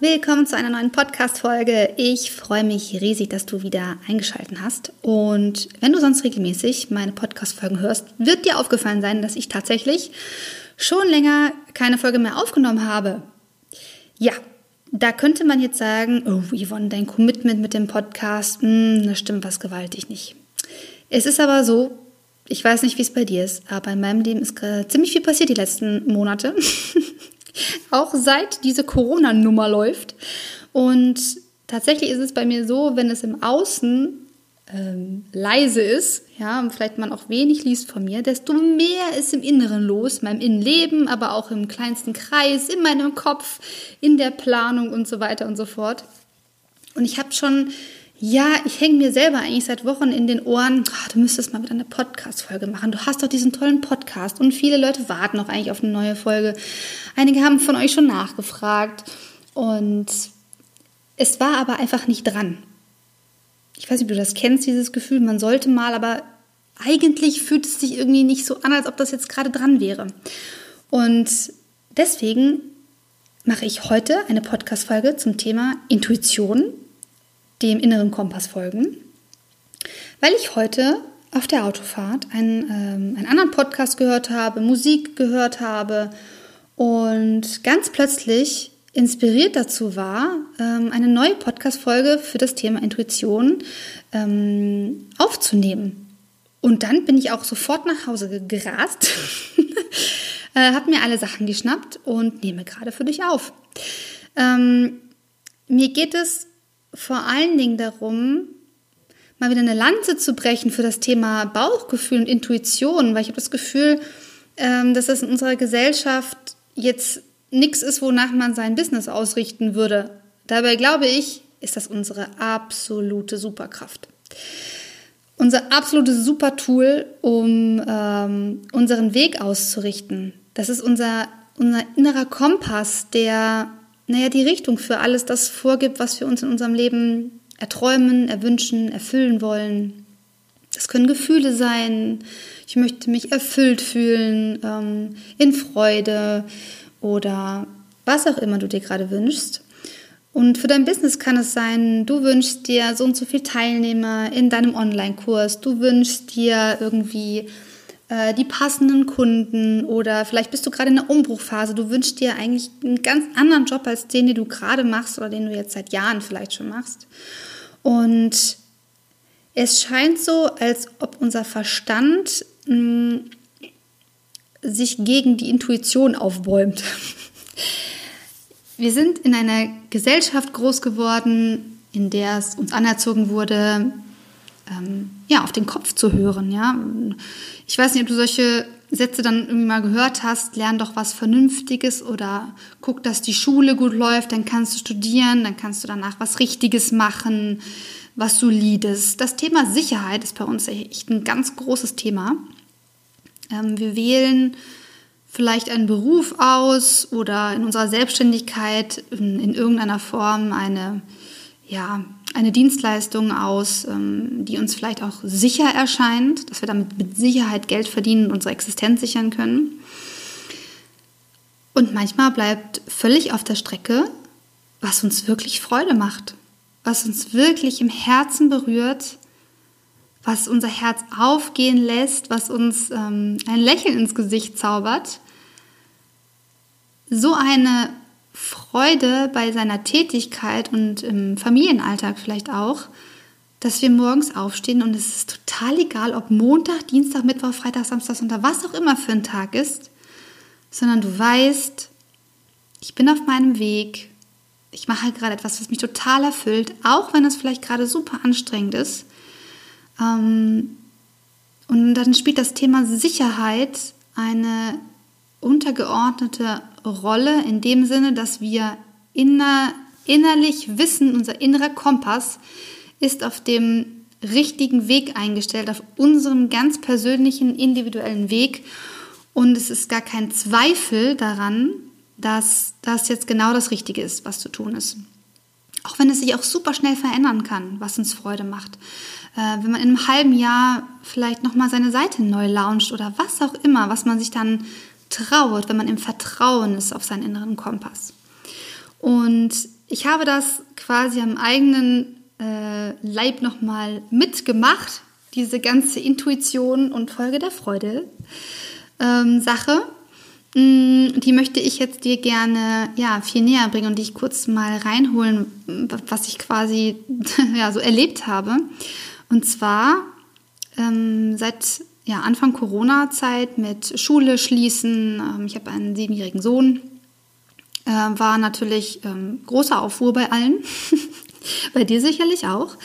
Willkommen zu einer neuen Podcast-Folge. Ich freue mich riesig, dass du wieder eingeschaltet hast. Und wenn du sonst regelmäßig meine Podcast-Folgen hörst, wird dir aufgefallen sein, dass ich tatsächlich schon länger keine Folge mehr aufgenommen habe. Ja, da könnte man jetzt sagen, oh Yvonne, dein Commitment mit dem Podcast, mh, hm, das stimmt was gewaltig nicht. Es ist aber so, ich weiß nicht, wie es bei dir ist, aber in meinem Leben ist ziemlich viel passiert die letzten Monate. auch seit diese Corona-Nummer läuft. Und tatsächlich ist es bei mir so, wenn es im Außen ähm, leise ist, ja, und vielleicht man auch wenig liest von mir, desto mehr ist im Inneren los, meinem Innenleben, aber auch im kleinsten Kreis, in meinem Kopf, in der Planung und so weiter und so fort. Und ich habe schon ja, ich hänge mir selber eigentlich seit Wochen in den Ohren, oh, du müsstest mal wieder eine Podcast-Folge machen. Du hast doch diesen tollen Podcast und viele Leute warten auch eigentlich auf eine neue Folge. Einige haben von euch schon nachgefragt und es war aber einfach nicht dran. Ich weiß nicht, ob du das kennst, dieses Gefühl, man sollte mal, aber eigentlich fühlt es sich irgendwie nicht so an, als ob das jetzt gerade dran wäre. Und deswegen mache ich heute eine Podcast-Folge zum Thema Intuition dem inneren Kompass folgen, weil ich heute auf der Autofahrt einen, ähm, einen anderen Podcast gehört habe, Musik gehört habe und ganz plötzlich inspiriert dazu war, ähm, eine neue Podcast-Folge für das Thema Intuition ähm, aufzunehmen. Und dann bin ich auch sofort nach Hause gerast, äh, habe mir alle Sachen geschnappt und nehme gerade für dich auf. Ähm, mir geht es vor allen Dingen darum, mal wieder eine Lanze zu brechen für das Thema Bauchgefühl und Intuition, weil ich habe das Gefühl, ähm, dass das in unserer Gesellschaft jetzt nichts ist, wonach man sein Business ausrichten würde. Dabei glaube ich, ist das unsere absolute Superkraft. Unser absolutes Supertool, um ähm, unseren Weg auszurichten. Das ist unser, unser innerer Kompass, der naja, die Richtung für alles das vorgibt, was wir uns in unserem Leben erträumen, erwünschen, erfüllen wollen. Das können Gefühle sein. Ich möchte mich erfüllt fühlen, ähm, in Freude oder was auch immer du dir gerade wünschst. Und für dein Business kann es sein, du wünschst dir so und so viele Teilnehmer in deinem Online-Kurs. Du wünschst dir irgendwie äh, die passenden Kunden oder vielleicht bist du gerade in der Umbruchphase. Du wünschst dir eigentlich einen ganz anderen Job als den, den du gerade machst oder den du jetzt seit Jahren vielleicht schon machst. Und es scheint so, als ob unser Verstand mh, mm, sich gegen die Intuition aufbäumt. Wir sind in einer Gesellschaft groß geworden, in der es uns anerzogen wurde, ähm, ja, auf den Kopf zu hören, ja. Ich weiß nicht, ob du solche Sätze dann irgendwie mal gehört hast, lern doch was Vernünftiges oder guck, dass die Schule gut läuft, dann kannst du studieren, dann kannst du danach was Richtiges machen, was Solides. Das Thema Sicherheit ist bei uns echt ein ganz großes Thema. Ähm, wir wählen vielleicht einen Beruf aus oder in unserer Selbstständigkeit in, in irgendeiner Form eine, ja, eine Dienstleistung aus, ähm, die uns vielleicht auch sicher erscheint, dass wir damit mit Sicherheit Geld verdienen und unsere Existenz sichern können. Und manchmal bleibt völlig auf der Strecke, was uns wirklich Freude macht, was uns wirklich im Herzen berührt, was unser Herz aufgehen lässt, was uns ähm, ein Lächeln ins Gesicht zaubert. So eine Freude bei seiner Tätigkeit und im Familienalltag vielleicht auch, dass wir morgens aufstehen und es ist total egal, ob Montag, Dienstag, Mittwoch, Freitag, Samstag, Sonntag, was auch immer für ein Tag ist, sondern du weißt, ich bin auf meinem Weg, ich mache gerade etwas, was mich total erfüllt, auch wenn es vielleicht gerade super anstrengend ist. Ähm, und dann spielt das Thema Sicherheit eine untergeordnete Rolle in dem Sinne, dass wir inner, innerlich wissen, unser innerer Kompass ist auf dem richtigen Weg eingestellt, auf unserem ganz persönlichen, individuellen Weg. Und es ist gar kein Zweifel daran, dass das jetzt genau das Richtige ist, was zu tun ist. Auch wenn es sich auch super schnell verändern kann, was uns Freude macht. Äh, wenn man in einem halben Jahr vielleicht nochmal seine Seite neu launcht oder was auch immer, was man sich dann traut, wenn man im Vertrauen ist auf seinen inneren Kompass. Und ich habe das quasi am eigenen äh, Leib nochmal mitgemacht, diese ganze Intuition und Folge der Freude ähm, Sache. Mm, die möchte ich jetzt dir gerne ja, viel näher bringen und dich kurz mal reinholen, was ich quasi ja, so erlebt habe. Und zwar ähm, seit ja, Anfang Corona-Zeit mit Schule schließen. Ähm, ich habe einen siebenjährigen Sohn. Äh, war natürlich ähm, großer Aufruhr bei allen. bei dir sicherlich auch.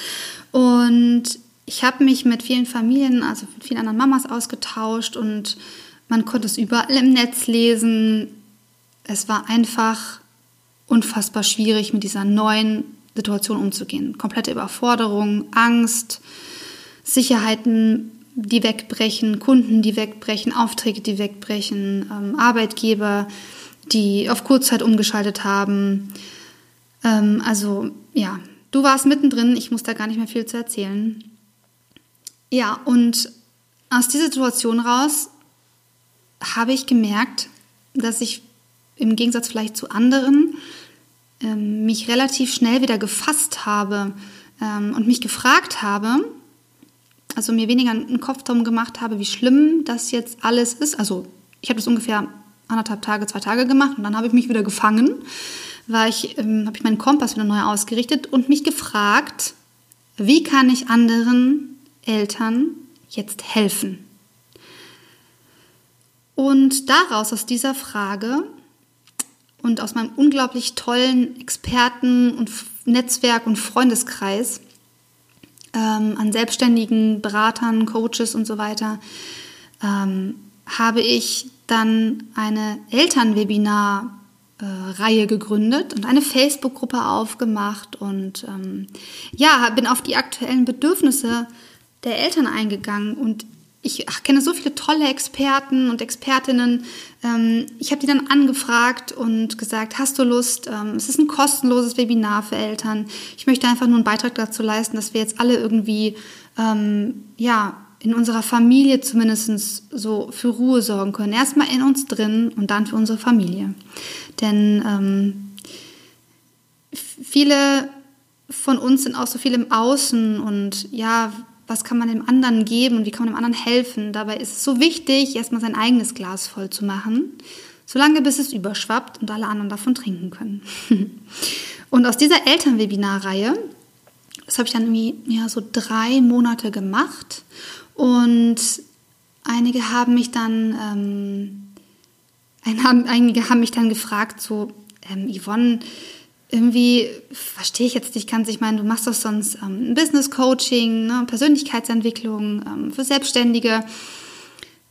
Und ich habe mich mit vielen Familien, also mit vielen anderen Mamas ausgetauscht und man konnte es überall im Netz lesen. Es war einfach unfassbar schwierig, mit dieser neuen Situation umzugehen. Komplette Überforderung, Angst, Sicherheiten, die wegbrechen, Kunden, die wegbrechen, Aufträge, die wegbrechen, ähm, Arbeitgeber, die auf Kurzzeit umgeschaltet haben. Ähm, also ja, du warst mittendrin, ich muss da gar nicht mehr viel zu erzählen. Ja, und aus dieser Situation raus habe ich gemerkt, dass ich im Gegensatz vielleicht zu anderen ähm, mich relativ schnell wieder gefasst habe ähm, und mich gefragt habe, also mir weniger einen Kopf darum gemacht habe, wie schlimm das jetzt alles ist. Also ich habe das ungefähr anderthalb Tage, zwei Tage gemacht und dann habe ich mich wieder gefangen, war ich, ähm, habe ich meinen Kompass wieder neu ausgerichtet und mich gefragt, wie kann ich anderen Eltern jetzt helfen? Und daraus, aus dieser Frage und aus meinem unglaublich tollen Experten- und Netzwerk und Freundeskreis ähm, an selbstständigen Beratern, Coaches und so weiter, ähm, habe ich dann eine Elternwebinar-Reihe gegründet und eine Facebook-Gruppe aufgemacht und ähm, ja, bin auf die aktuellen Bedürfnisse der Eltern eingegangen und ich kenne so viele tolle Experten und Expertinnen. Ähm, ich habe die dann angefragt und gesagt, hast du Lust? Ähm, es ist ein kostenloses Webinar für Eltern. Ich möchte einfach nur einen Beitrag dazu leisten, dass wir jetzt alle irgendwie, ähm, ja, in unserer Familie zumindest so für Ruhe sorgen können. Erstmal in uns drin und dann für unsere Familie. Denn ähm, viele von uns sind auch so viel im Außen und ja, was kann man dem anderen geben und wie kann man dem anderen helfen. Dabei ist es so wichtig, erstmal sein eigenes Glas voll zu machen, solange bis es überschwappt und alle anderen davon trinken können. und aus dieser Elternwebinarreihe, das habe ich dann irgendwie ja, so drei Monate gemacht und einige haben mich dann, ähm, einige haben mich dann gefragt, so, ähm, Yvonne, irgendwie verstehe ich jetzt nicht ganz. Ich meine, du machst doch sonst ähm, Business Coaching, ne, Persönlichkeitsentwicklung ähm, für Selbstständige.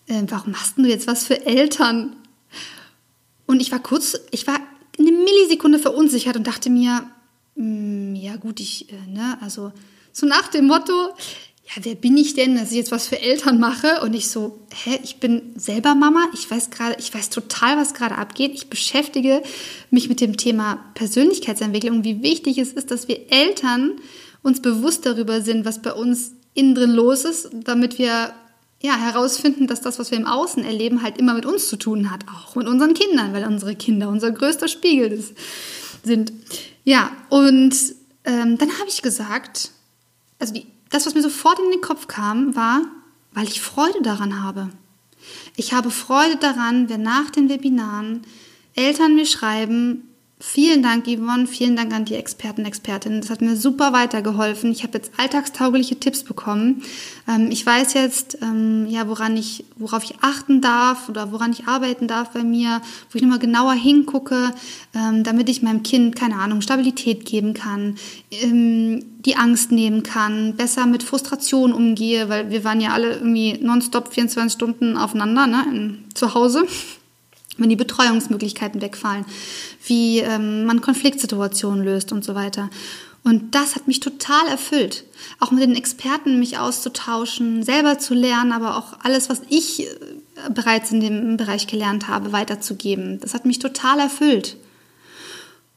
Äh, warum machst du jetzt was für Eltern? Und ich war kurz, ich war eine Millisekunde verunsichert und dachte mir, mh, hm, ja gut, ich, äh, ne, also so nach dem Motto, ja, wer bin ich denn, dass ich jetzt was für Eltern mache? Und ich so, hä, ich bin selber Mama, ich weiß gerade, ich weiß total, was gerade abgeht. Ich beschäftige mich mit dem Thema Persönlichkeitsentwicklung, wie wichtig es ist, dass wir Eltern uns bewusst darüber sind, was bei uns innen drin los ist, damit wir ja, herausfinden, dass das, was wir im Außen erleben, halt immer mit uns zu tun hat, auch mit unseren Kindern, weil unsere Kinder unser größter Spiegel sind. Ja, und ähm, dann habe ich gesagt, also die das, was mir sofort in den Kopf kam, war, weil ich Freude daran habe. Ich habe Freude daran, wenn nach den Webinaren Eltern mir schreiben, Vielen Dank, Yvonne. Vielen Dank an die Experten, Expertinnen. Das hat mir super weitergeholfen. Ich habe jetzt alltagstaugliche Tipps bekommen. Ähm, ich weiß jetzt, ähm, ja, woran ich, worauf ich achten darf oder woran ich arbeiten darf bei mir, wo ich nochmal genauer hingucke, ähm, damit ich meinem Kind, keine Ahnung, Stabilität geben kann, die Angst nehmen kann, besser mit Frustration umgehe, weil wir waren ja alle irgendwie nonstop 24 Stunden aufeinander, ne, zu Hause wenn die Betreuungsmöglichkeiten wegfallen, wie ähm, man Konfliktsituationen löst und so weiter. Und das hat mich total erfüllt. Auch mit den Experten mich auszutauschen, selber zu lernen, aber auch alles, was ich äh, bereits in dem Bereich gelernt habe, weiterzugeben. Das hat mich total erfüllt.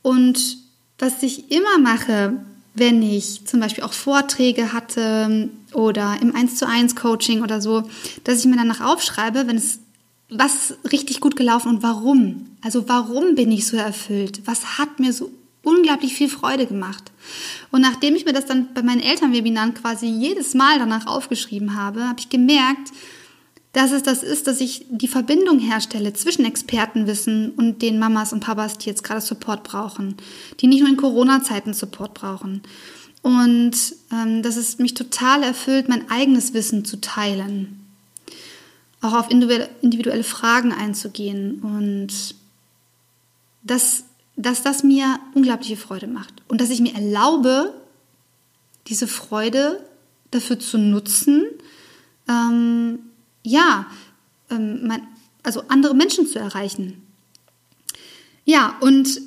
Und was ich immer mache, wenn ich zum Beispiel auch Vorträge hatte oder im 1 zu 1 Coaching oder so, dass ich mir danach aufschreibe, wenn es was richtig gut gelaufen und warum. Also warum bin ich so erfüllt? Was hat mir so unglaublich viel Freude gemacht? Und nachdem ich mir das dann bei meinen Elternwebinaren quasi jedes Mal danach aufgeschrieben habe, habe ich gemerkt, dass es das ist, dass ich die Verbindung herstelle zwischen Expertenwissen und den Mamas und Papas, die jetzt gerade Support brauchen, die nicht nur in Corona-Zeiten Support brauchen. Und ähm, dass es mich total erfüllt, mein eigenes Wissen zu teilen. Auch auf individuelle Fragen einzugehen und dass, dass das mir unglaubliche Freude macht. Und dass ich mir erlaube, diese Freude dafür zu nutzen, ähm, ja, ähm, mein, also andere Menschen zu erreichen. Ja, und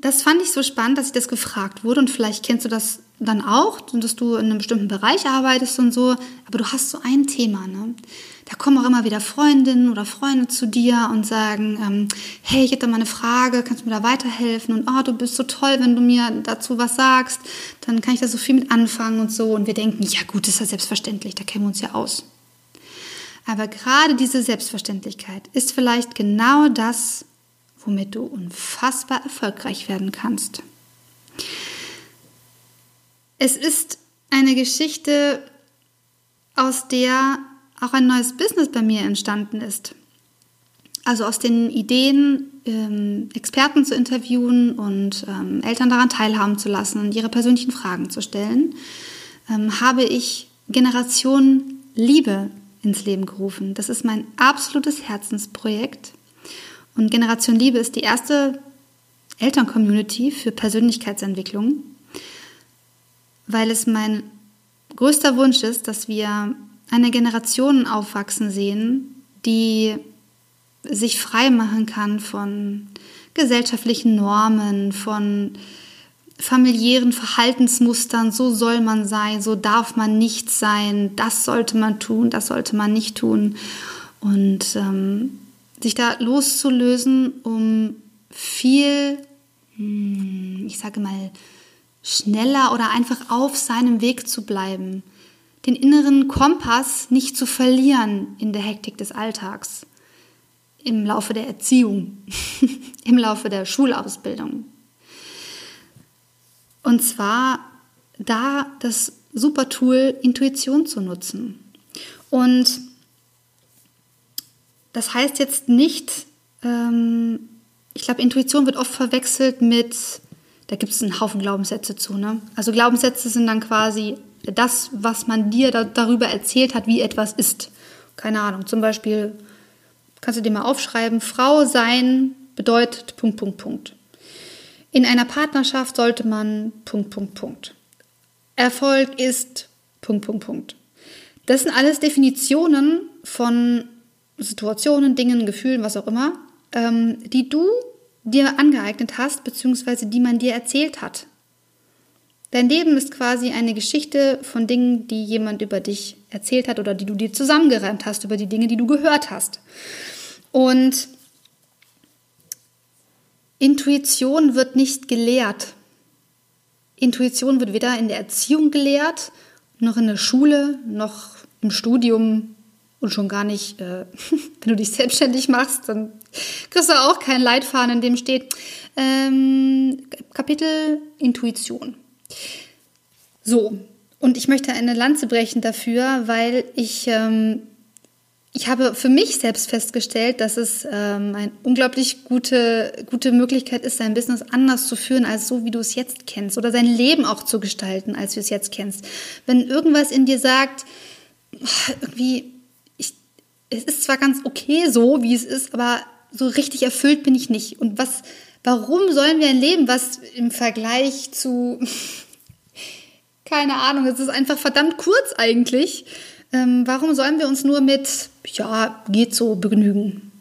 das fand ich so spannend, dass ich das gefragt wurde und vielleicht kennst du das dann auch, dass du in einem bestimmten Bereich arbeitest und so, aber du hast so ein Thema, ne? Da kommen auch immer wieder Freundinnen oder Freunde zu dir und sagen, ähm, hey, ich hätte mal eine Frage, kannst du mir da weiterhelfen? Und oh, du bist so toll, wenn du mir dazu was sagst, dann kann ich da so viel mit anfangen und so. Und wir denken, ja gut, ist ja selbstverständlich, da kennen wir uns ja aus. Aber gerade diese Selbstverständlichkeit ist vielleicht genau das, womit du unfassbar erfolgreich werden kannst. Es ist eine Geschichte, aus der auch ein neues Business bei mir entstanden ist. Also aus den Ideen, ähm, Experten zu interviewen und ähm, Eltern daran teilhaben zu lassen und ihre persönlichen Fragen zu stellen, ähm, habe ich Generation Liebe ins Leben gerufen. Das ist mein absolutes Herzensprojekt. Und Generation Liebe ist die erste Elterncommunity für Persönlichkeitsentwicklung, weil es mein größter Wunsch ist, dass wir eine Generation aufwachsen sehen, die sich frei machen kann von gesellschaftlichen Normen, von familiären Verhaltensmustern, so soll man sein, so darf man nicht sein, das sollte man tun, das sollte man nicht tun. Und ähm, sich da loszulösen, um viel, hm, ich sage mal, schneller oder einfach auf seinem Weg zu bleiben. Den inneren Kompass nicht zu verlieren in der Hektik des Alltags, im Laufe der Erziehung, im Laufe der Schulausbildung. Und zwar da das super Tool Intuition zu nutzen. Und das heißt jetzt nicht, ähm, ich glaube, Intuition wird oft verwechselt mit, da gibt es einen Haufen Glaubenssätze zu. Ne? Also Glaubenssätze sind dann quasi das, was man dir da, darüber erzählt hat, wie etwas ist. Keine Ahnung, zum Beispiel kannst du dir mal aufschreiben, Frau sein bedeutet Punkt, Punkt, Punkt. In einer Partnerschaft sollte man Punkt, Punkt, Punkt. Erfolg ist Punkt, Punkt, Punkt. Das sind alles Definitionen von Situationen, Dingen, Gefühlen, was auch immer, ähm, die du dir angeeignet hast, beziehungsweise die man dir erzählt hat. Dein Leben ist quasi eine Geschichte von Dingen, die jemand über dich erzählt hat oder die du dir zusammengereimt hast, über die Dinge, die du gehört hast. Und Intuition wird nicht gelehrt. Intuition wird weder in der Erziehung gelehrt, noch in der Schule, noch im Studium und schon gar nicht, äh, wenn du dich selbstständig machst, dann kriegst du auch keinen Leitfaden, in dem steht ähm, Kapitel Intuition. So, und ich möchte eine Lanze brechen dafür, weil ich ähm, ich habe für mich selbst festgestellt, dass es ähm, eine unglaublich gute, gute Möglichkeit ist, sein Business anders zu führen, als so, wie du es jetzt kennst. Oder sein Leben auch zu gestalten, als du es jetzt kennst. Wenn irgendwas in dir sagt, irgendwie, ich, es ist zwar ganz okay so, wie es ist, aber so richtig erfüllt bin ich nicht. Und was, warum sollen wir ein Leben, was im Vergleich zu, keine Ahnung, es ist einfach verdammt kurz eigentlich, ähm, warum sollen wir uns nur mit, ja, geht so begnügen?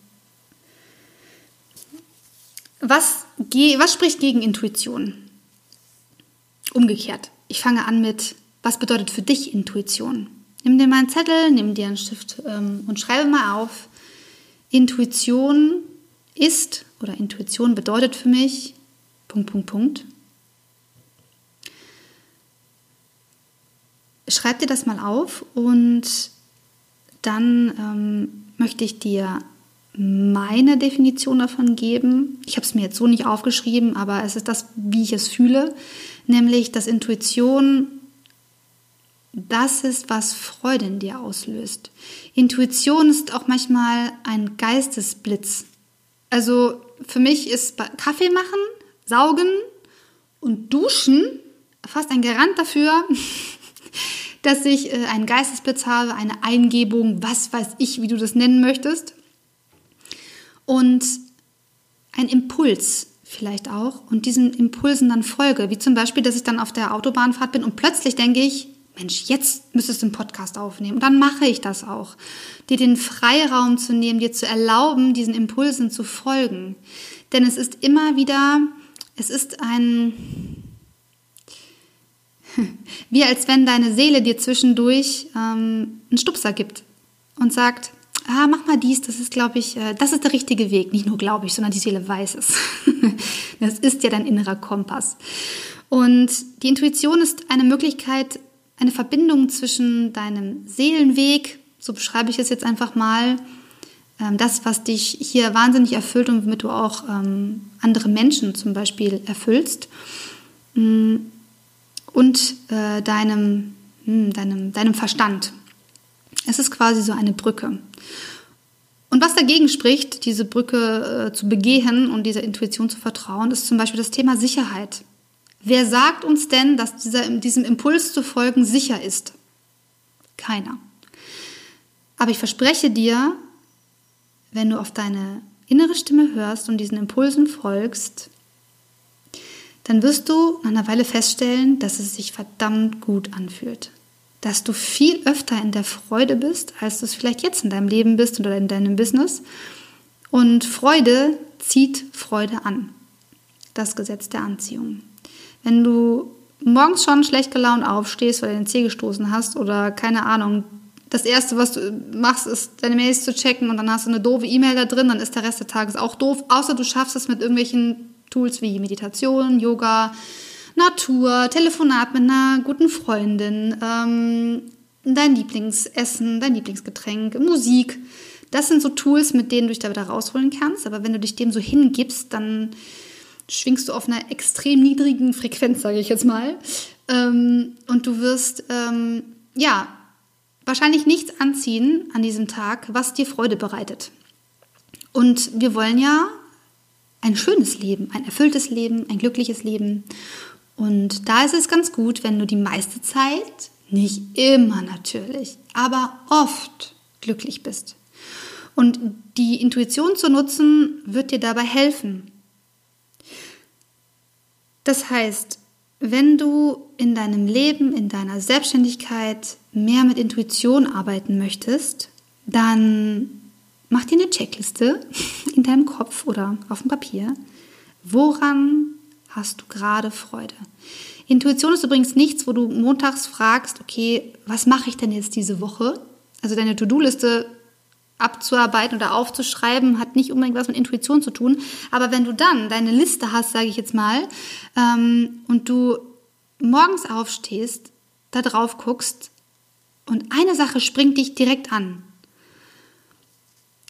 Was, was spricht gegen Intuition? umgekehrt. Ich fange an mit, was bedeutet für dich Intuition? Nimm dir mal einen Zettel, nimm dir einen Stift ähm, und schreibe mal auf. Intuition ist oder Intuition bedeutet für mich Punkt, Punkt, Punkt. Schreib dir das mal auf und dann ähm, möchte ich dir meine Definition davon geben. Ich habe es mir jetzt so nicht aufgeschrieben, aber es ist das, wie ich es fühle, nämlich dass Intuition das ist, was Freude in dir auslöst. Intuition ist auch manchmal ein Geistesblitz. Also für mich ist Kaffee machen, saugen und duschen fast ein Garant dafür, dass ich äh, einen Geistesblitz habe, eine Eingebung, was weiß ich, wie du das nennen möchtest. Und ein Impuls vielleicht auch und diesen Impulsen dann folge, wie zum Beispiel, dass ich dann auf der Autobahnfahrt bin und plötzlich denke ich, Mensch, jetzt müsstest du einen Podcast aufnehmen. Und dann mache ich das auch. Dir den Freiraum zu nehmen, dir zu erlauben, diesen Impulsen zu folgen. Denn es ist immer wieder, es ist ein, wie als wenn deine Seele dir zwischendurch ähm, einen Stupser gibt und sagt, ah, mach mal dies, das ist, glaube ich, äh, das ist der richtige Weg. Nicht nur glaube ich, sondern die Seele weiß es. das ist ja dein innerer Kompass. Und die Intuition ist eine Möglichkeit, eine Verbindung zwischen deinem Seelenweg, so beschreibe ich es jetzt einfach mal, ähm, das, was dich hier wahnsinnig erfüllt und womit du auch ähm, andere Menschen zum Beispiel erfüllst, mm, und äh, deinem, hm, deinem, deinem Verstand. Es ist quasi so eine Brücke. Und was dagegen spricht, diese Brücke äh, zu begehen und dieser Intuition zu vertrauen, ist zum Beispiel das Thema Sicherheit. Wer sagt uns denn, dass dieser, diesem Impuls zu folgen sicher ist? Keiner. Aber ich verspreche dir, wenn du auf deine innere Stimme hörst und diesen Impulsen folgst, dann wirst du nach einer Weile feststellen, dass es sich verdammt gut anfühlt. Dass du viel öfter in der Freude bist, als du es vielleicht jetzt in deinem Leben bist oder in deinem Business. Und Freude zieht Freude an. Das Gesetz der Anziehung. Wenn du morgens schon schlecht gelaunt aufstehst, weil du den Zeh gestoßen hast oder keine Ahnung, das Erste, was du machst, ist deine Mails zu checken und dann hast du eine doofe E-Mail da drin, dann ist der Rest des Tages auch doof, außer du schaffst es mit irgendwelchen Tools wie Meditation, Yoga, Natur, Telefonat mit einer guten Freundin, ähm, dein Lieblingsessen, dein Lieblingsgetränk, Musik. Das sind so Tools, mit denen du dich da wieder rausholen kannst. Aber wenn du dich dem so hingibst, dann schwingst du auf einer extrem niedrigen Frequenz, sage ich jetzt mal. Ähm, und du wirst, ähm, ja, wahrscheinlich nichts anziehen an diesem Tag, was dir Freude bereitet. Und wir wollen ja ein schönes Leben, ein erfülltes Leben, ein glückliches Leben. Und da ist es ganz gut, wenn du die meiste Zeit, nicht immer natürlich, aber oft glücklich bist. Und die Intuition zu nutzen, wird dir dabei helfen. Das heißt, wenn du in deinem Leben, in deiner Selbstständigkeit mehr mit Intuition arbeiten möchtest, dann mach dir eine Checkliste in deinem Kopf oder auf dem Papier. Woran hast du gerade Freude? Intuition ist übrigens nichts, wo du montags fragst, okay, was mache ich denn jetzt diese Woche? Also deine To-Do-Liste abzuarbeiten oder aufzuschreiben, hat nicht unbedingt was mit Intuition zu tun. Aber wenn du dann deine Liste hast, sage ich jetzt mal, ähm, und du morgens aufstehst, da drauf guckst und eine Sache springt dich direkt an,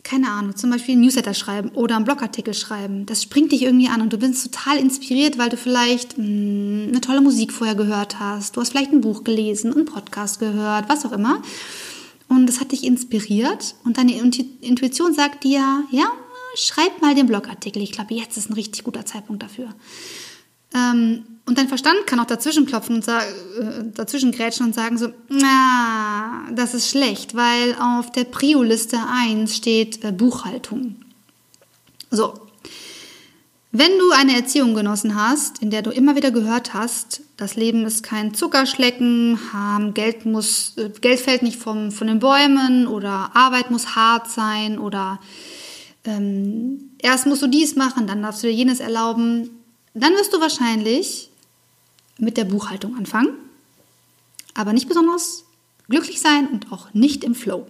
keine Ahnung, zum Beispiel ein Newsletter schreiben oder einen Blogartikel schreiben. Das springt dich irgendwie an und du bist total inspiriert, weil du vielleicht mh, mm, eine tolle Musik vorher gehört hast. Du hast vielleicht ein Buch gelesen, einen Podcast gehört, was auch immer. Und das hat dich inspiriert und deine Intuition sagt dir, ja, schreib mal den Blogartikel. Ich glaube, jetzt ist ein richtig guter Zeitpunkt dafür. Ähm, und dein Verstand kann auch dazwischen klopfen und äh, dazwischen grätschen und sagen so, na, das ist schlecht, weil auf der Prio-Liste 1 steht äh, Buchhaltung. So. Wenn du eine Erziehung genossen hast, in der du immer wieder gehört hast, das Leben ist kein Zuckerschlecken, Geld muss, äh, Geld fällt nicht vom, von den Bäumen oder Arbeit muss hart sein oder ähm, erst musst du dies machen, dann darfst du dir jenes erlauben, dann wirst du wahrscheinlich mit der Buchhaltung anfangen, aber nicht besonders glücklich sein und auch nicht im Flow.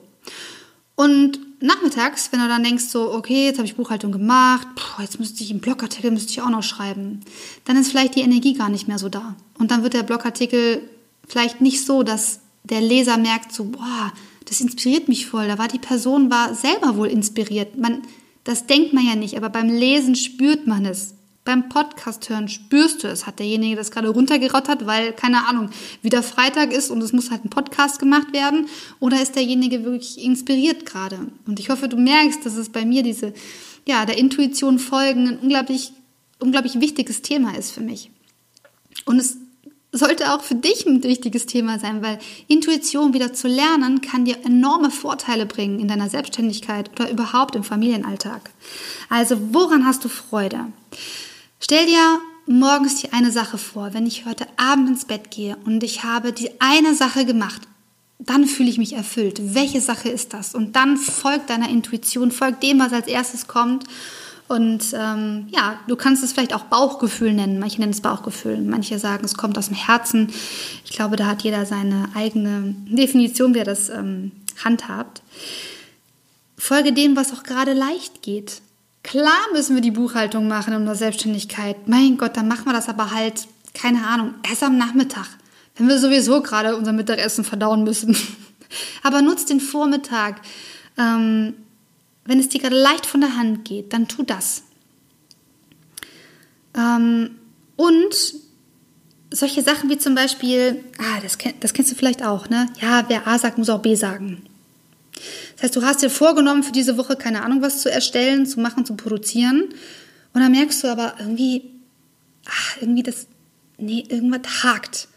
Und nachmittags, wenn du dann denkst, so, okay, jetzt habe ich Buchhaltung gemacht, puh, jetzt müsste ich einen Blogartikel müsste ich auch noch schreiben, dann ist vielleicht die Energie gar nicht mehr so da. Und dann wird der Blogartikel vielleicht nicht so, dass der Leser merkt, so, boah, das inspiriert mich voll. Da war die Person war selber wohl inspiriert. Man, das denkt man ja nicht, aber beim Lesen spürt man es. Beim Podcast hören spürst du es. Hat derjenige das gerade runtergerottert, weil, keine Ahnung, wieder Freitag ist und es muss halt ein Podcast gemacht werden? Oder ist derjenige wirklich inspiriert gerade? Und ich hoffe, du merkst, dass es bei mir diese, ja, der Intuition folgen ein unglaublich, unglaublich wichtiges Thema ist für mich. Und es sollte auch für dich ein wichtiges Thema sein, weil Intuition wieder zu lernen kann dir enorme Vorteile bringen in deiner Selbstständigkeit oder überhaupt im Familienalltag. Also woran hast du Freude? Stell dir morgens die eine Sache vor, wenn ich heute Abend ins Bett gehe und ich habe die eine Sache gemacht, dann fühle ich mich erfüllt. Welche Sache ist das? Und dann folgt deiner Intuition, folgt dem, was als erstes kommt und ähm, ja, du kannst es vielleicht auch Bauchgefühl nennen. Manche nennen es Bauchgefühl, manche sagen, es kommt aus dem Herzen. Ich glaube, da hat jeder seine eigene Definition, wie er das ähm, handhabt. Folge dem, was auch gerade leicht geht. Klar müssen wir die Buchhaltung machen in unserer Selbstständigkeit. Mein Gott, dann machen wir das aber halt, keine Ahnung, erst am Nachmittag, wenn wir sowieso gerade unser Mittagessen verdauen müssen. aber nutzt den Vormittag. Ähm, wenn es dir gerade leicht von der Hand geht, dann tu das. Ähm, und solche Sachen wie zum Beispiel, ah, das, das kennst du vielleicht auch, ne? Ja, wer A sagt, muss auch B sagen. Das heißt, du hast dir vorgenommen, für diese Woche keine Ahnung was zu erstellen, zu machen, zu produzieren. Und dann merkst du aber irgendwie, ach, irgendwie das, nee, irgendwas hakt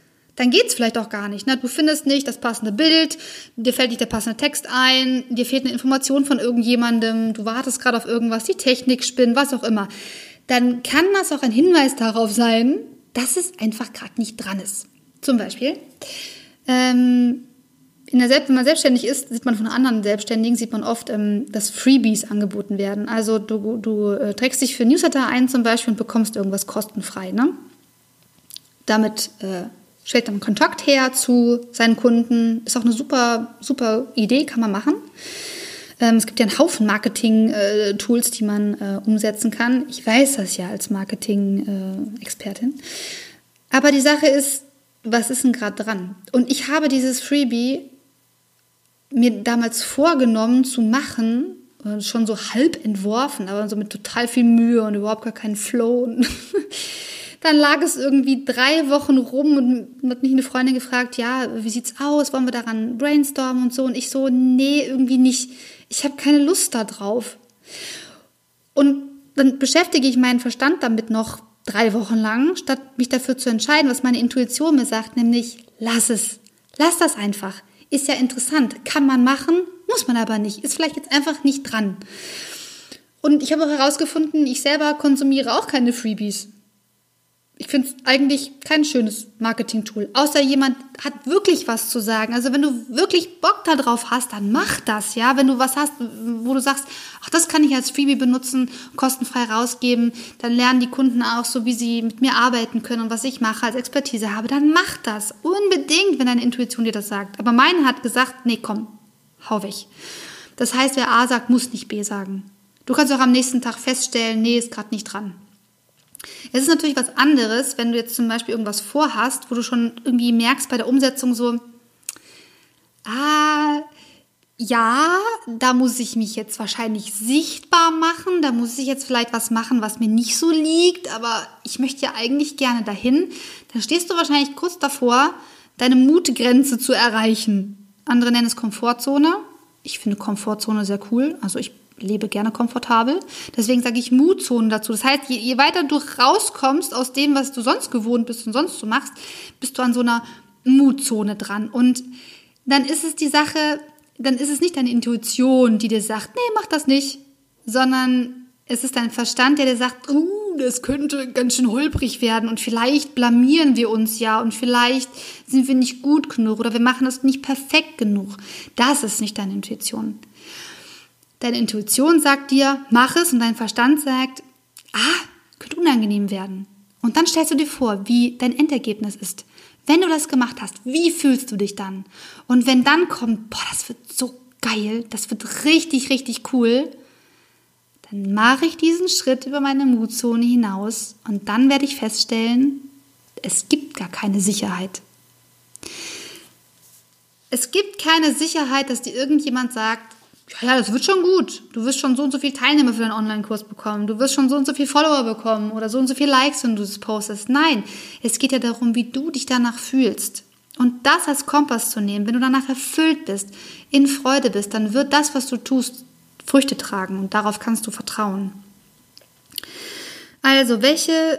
dann geht es vielleicht auch gar nicht. Ne? Du findest nicht das passende Bild, dir fällt nicht der passende Text ein, dir fehlt eine Information von irgendjemandem, du wartest gerade auf irgendwas, die Technik spinnt, was auch immer. Dann kann das auch ein Hinweis darauf sein, dass es einfach gerade nicht dran ist. Zum Beispiel, ähm, in der Selbst wenn man selbstständig ist, sieht man von anderen Selbstständigen, sieht man oft, ähm, dass Freebies angeboten werden. Also du, du äh, trägst dich für Newsletter ein zum Beispiel und bekommst irgendwas kostenfrei. Ne? Damit äh, stellt dann Kontakt her zu seinen Kunden. Ist auch eine super, super Idee, kann man machen. Ähm, es gibt ja einen Haufen Marketing-Tools, die man äh, umsetzen kann. Ich weiß das ja als Marketing-Expertin. Aber die Sache ist, was ist denn gerade dran? Und ich habe dieses Freebie mir damals vorgenommen zu machen, äh, schon so halb entworfen, aber so mit total viel Mühe und überhaupt gar keinen Flow. Dann lag es irgendwie drei Wochen rum und hat mich eine Freundin gefragt, ja, wie sieht's aus? Wollen wir daran brainstormen und so? Und ich so, nee, irgendwie nicht. Ich habe keine Lust da drauf. Und dann beschäftige ich meinen Verstand damit noch drei Wochen lang, statt mich dafür zu entscheiden, was meine Intuition mir sagt, nämlich lass es. Lass das einfach. Ist ja interessant. Kann man machen, muss man aber nicht. Ist vielleicht jetzt einfach nicht dran. Und ich habe auch herausgefunden, ich selber konsumiere auch keine Freebies ich finde es eigentlich kein schönes Marketing-Tool. Außer jemand hat wirklich was zu sagen. Also wenn du wirklich Bock darauf hast, dann mach das, ja. Wenn du was hast, wo du sagst, ach, das kann ich als Freebie benutzen, kostenfrei rausgeben, dann lernen die Kunden auch so, wie sie mit mir arbeiten können und was ich mache, als Expertise habe, dann mach das. Unbedingt, wenn deine Intuition dir das sagt. Aber meine hat gesagt, nee, komm, hau weg. Das heißt, wer A sagt, muss nicht B sagen. Du kannst auch am nächsten Tag feststellen, nee, ist gerade nicht dran. Es ist natürlich was anderes, wenn du jetzt zum Beispiel irgendwas vorhast, wo du schon irgendwie merkst bei der Umsetzung so, ah, ja, da muss ich mich jetzt wahrscheinlich sichtbar machen, da muss ich jetzt vielleicht was machen, was mir nicht so liegt, aber ich möchte ja eigentlich gerne dahin. Dann stehst du wahrscheinlich kurz davor, deine Mutgrenze zu erreichen. Andere nennen es Komfortzone. Ich finde Komfortzone sehr cool. Also ich lebe gerne komfortabel. Deswegen sage ich Mutzonen dazu. Das heißt, je, je, weiter du rauskommst aus dem, was du sonst gewohnt bist und sonst so machst, bist du an so einer Mutzone dran. Und dann ist es die Sache, dann ist es nicht deine Intuition, die dir sagt, nee, mach das nicht, sondern es ist dein Verstand, der dir sagt, uh, das könnte ganz schön holprig werden und vielleicht blamieren wir uns ja und vielleicht sind wir nicht gut genug oder wir machen das nicht perfekt genug. Das ist nicht deine Intuition. Deine Intuition sagt dir, mach es und dein Verstand sagt, ah, könnte unangenehm werden. Und dann stellst du dir vor, wie dein Endergebnis ist. Wenn du das gemacht hast, wie fühlst du dich dann? Und wenn dann kommt, boah, das wird so geil, das wird richtig, richtig cool, dann mache ich diesen Schritt über meine Mutzone hinaus und dann werde ich feststellen, es gibt gar keine Sicherheit. Es gibt keine Sicherheit, dass dir irgendjemand sagt, ja, das wird schon gut. Du wirst schon so und so viele Teilnehmer für deinen Online-Kurs bekommen. Du wirst schon so und so viele Follower bekommen oder so und so viele Likes, wenn du das postest. Nein, es geht ja darum, wie du dich danach fühlst. Und das als Kompass zu nehmen, wenn du danach erfüllt bist, in Freude bist, dann wird das, was du tust, Früchte tragen und darauf kannst du vertrauen. Also, welche,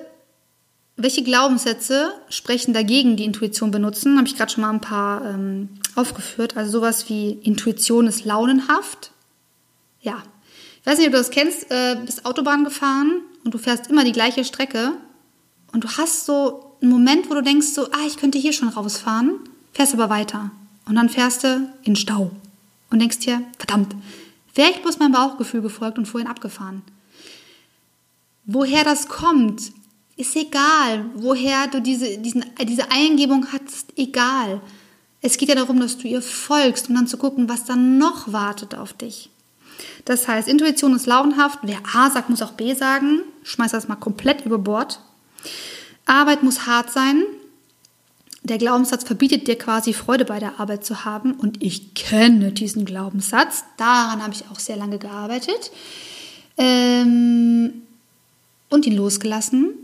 welche Glaubenssätze sprechen dagegen, die Intuition benutzen? Habe ich gerade schon mal ein paar ähm, aufgeführt. Also sowas wie Intuition ist launenhaft. Ja. Ich weiß nicht, ob du das kennst, äh, bist Autobahn gefahren und du fährst immer die gleiche Strecke und du hast so einen Moment, wo du denkst so, ah, ich könnte hier schon rausfahren, fährst aber weiter. Und dann fährst du in Stau und denkst dir, verdammt, wäre ich bloß meinem Bauchgefühl gefolgt und vorhin abgefahren. Woher das kommt, ist egal. Woher du diese, diesen, diese Eingebung hast, egal. Es geht ja darum, dass du ihr folgst und dann zu gucken, was dann noch wartet auf dich. Das heißt, Intuition ist launhaft. Wer A sagt, muss auch B sagen. Schmeiß das mal komplett über Bord. Arbeit muss hart sein. Der Glaubenssatz verbietet dir quasi Freude bei der Arbeit zu haben. Und ich kenne diesen Glaubenssatz. Daran habe ich auch sehr lange gearbeitet. Ähm, und ihn losgelassen.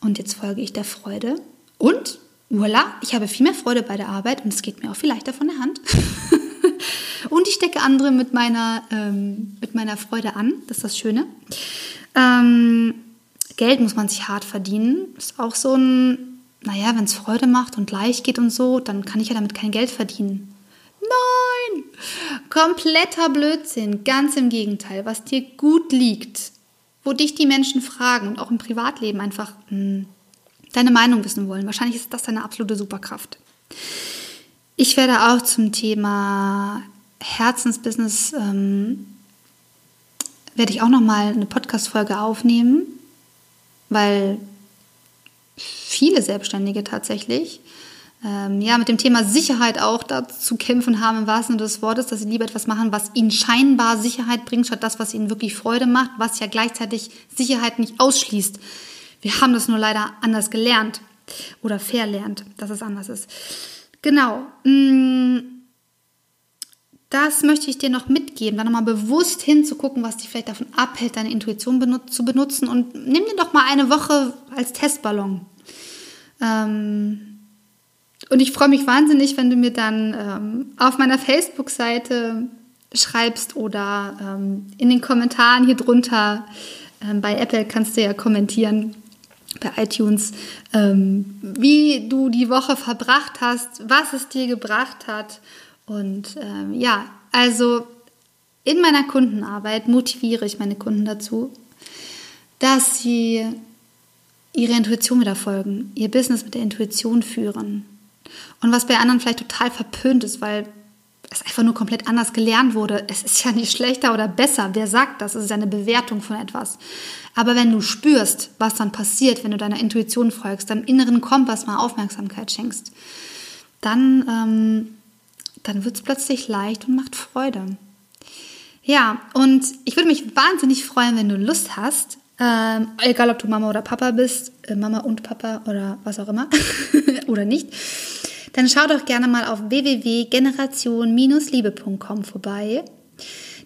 Und jetzt folge ich der Freude. Und Voila, ich habe viel mehr Freude bei der Arbeit und es geht mir auch viel leichter von der Hand. und ich stecke andere mit meiner, ähm, mit meiner Freude an. Das ist das Schöne. Ähm, Geld muss man sich hart verdienen. Ist auch so ein, naja, wenn es Freude macht und leicht geht und so, dann kann ich ja damit kein Geld verdienen. Nein! Kompletter Blödsinn. Ganz im Gegenteil. Was dir gut liegt, wo dich die Menschen fragen und auch im Privatleben einfach, hm, deine Meinung wissen wollen. Wahrscheinlich ist das deine absolute Superkraft. Ich werde auch zum Thema Herzensbusiness ähm, werde ich auch noch mal eine Podcast-Folge aufnehmen, weil viele Selbstständige tatsächlich ähm, ja mit dem Thema Sicherheit auch dazu kämpfen haben im wahrsten Sinne des Wortes, dass sie lieber etwas machen, was ihnen scheinbar Sicherheit bringt, statt das, was ihnen wirklich Freude macht, was ja gleichzeitig Sicherheit nicht ausschließt. Wir haben das nur leider anders gelernt oder verlernt, dass es anders ist. Genau. Mm, das möchte ich dir noch mitgeben, da nochmal bewusst hinzugucken, was dich vielleicht davon abhält, deine Intuition zu benutzen. Und nimm dir doch mal eine Woche als Testballon. Ähm, und ich freue mich wahnsinnig, wenn du mir dann ähm, auf meiner Facebook-Seite schreibst oder ähm, in den Kommentaren hier drunter. Ähm, bei Apple kannst du ja kommentieren, bei iTunes, ähm, wie du die Woche verbracht hast, was es dir gebracht hat. Und ähm, ja, also in meiner Kundenarbeit motiviere ich meine Kunden dazu, dass sie ihre Intuition wieder folgen, ihr Business mit der Intuition führen. Und was bei anderen vielleicht total verpönt ist, weil es einfach nur komplett anders gelernt wurde. Es ist ja nicht schlechter oder besser. Wer sagt das? Es ist ja eine Bewertung von etwas. Aber wenn du spürst, was dann passiert, wenn du deiner Intuition folgst, deinem inneren Kompass mal Aufmerksamkeit schenkst, dann, ähm, dann wird es plötzlich leicht und macht Freude. Ja, und ich würde mich wahnsinnig freuen, wenn du Lust hast, ähm, egal ob du Mama oder Papa bist, äh, Mama und Papa oder was auch immer, oder nicht, dann schau doch gerne mal auf www.generation-liebe.com vorbei.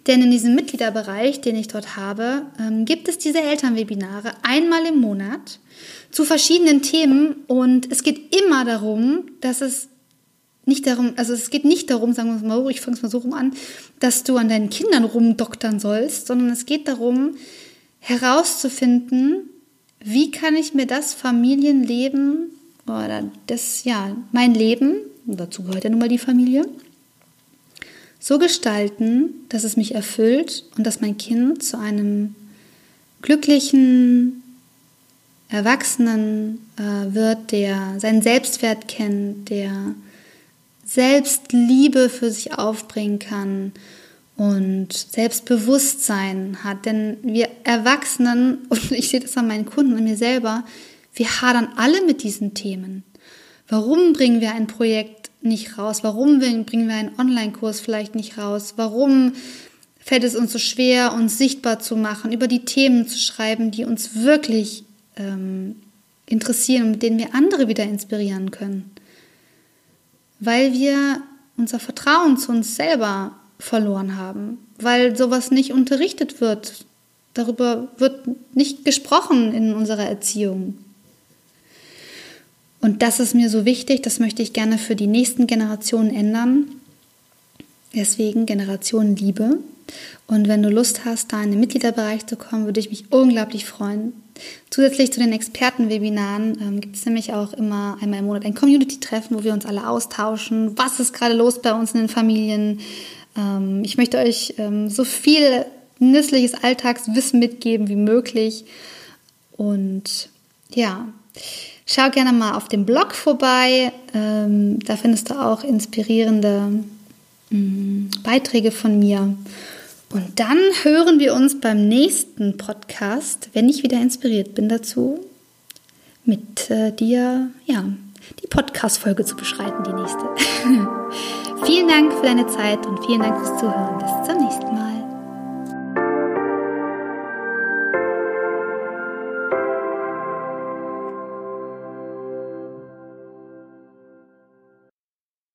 Denn in diesem Mitgliederbereich, den ich dort habe, ähm, gibt es diese Elternwebinare einmal im Monat zu verschiedenen Themen und es geht immer darum, dass es nicht darum, also es geht nicht darum, sagen wir es mal, ich fange es mal so rum an, dass du an deinen Kindern rumdoktern sollst, sondern es geht darum, herauszufinden, wie kann ich mir das Familienleben oder das, ja, mein Leben, dazu gehört ja nun mal die Familie, so gestalten, dass es mich erfüllt und dass mein Kind zu einem glücklichen Erwachsenen äh, wird, der seinen Selbstwert kennt, der Selbstliebe für sich aufbringen kann und Selbstbewusstsein hat. Denn wir Erwachsenen, und ich sehe das an meinen Kunden und mir selber, wir hadern alle mit diesen Themen. Warum bringen wir ein Projekt nicht raus? Warum bringen wir einen Online-Kurs vielleicht nicht raus? Warum fällt es uns so schwer, uns sichtbar zu machen, über die Themen zu schreiben, die uns wirklich ähm, interessieren und mit denen wir andere wieder inspirieren können? Weil wir unser Vertrauen zu uns selber verloren haben, weil sowas nicht unterrichtet wird. Darüber wird nicht gesprochen in unserer Erziehung. Und das ist mir so wichtig, das möchte ich gerne für die nächsten Generationen ändern. Deswegen Generation Liebe. Und wenn du Lust hast, da in den Mitgliederbereich zu kommen, würde ich mich unglaublich freuen. Zusätzlich zu den Expertenwebinaren ähm, gibt es nämlich auch immer einmal im Monat ein Community-Treffen, wo wir uns alle austauschen. Was ist gerade los bei uns in den Familien? Ähm, ich möchte euch ähm, so viel nützliches Alltagswissen mitgeben wie möglich. Und ja, schau gerne mal auf dem Blog vorbei. Ähm, da findest du auch inspirierende mm, Beiträge von mir. Und dann hören wir uns beim nächsten Podcast, wenn ich wieder inspiriert bin dazu, mit äh, dir, ja, die Podcast-Folge zu beschreiten, die nächste. vielen Dank für deine Zeit und vielen Dank fürs Zuhören. Bis zum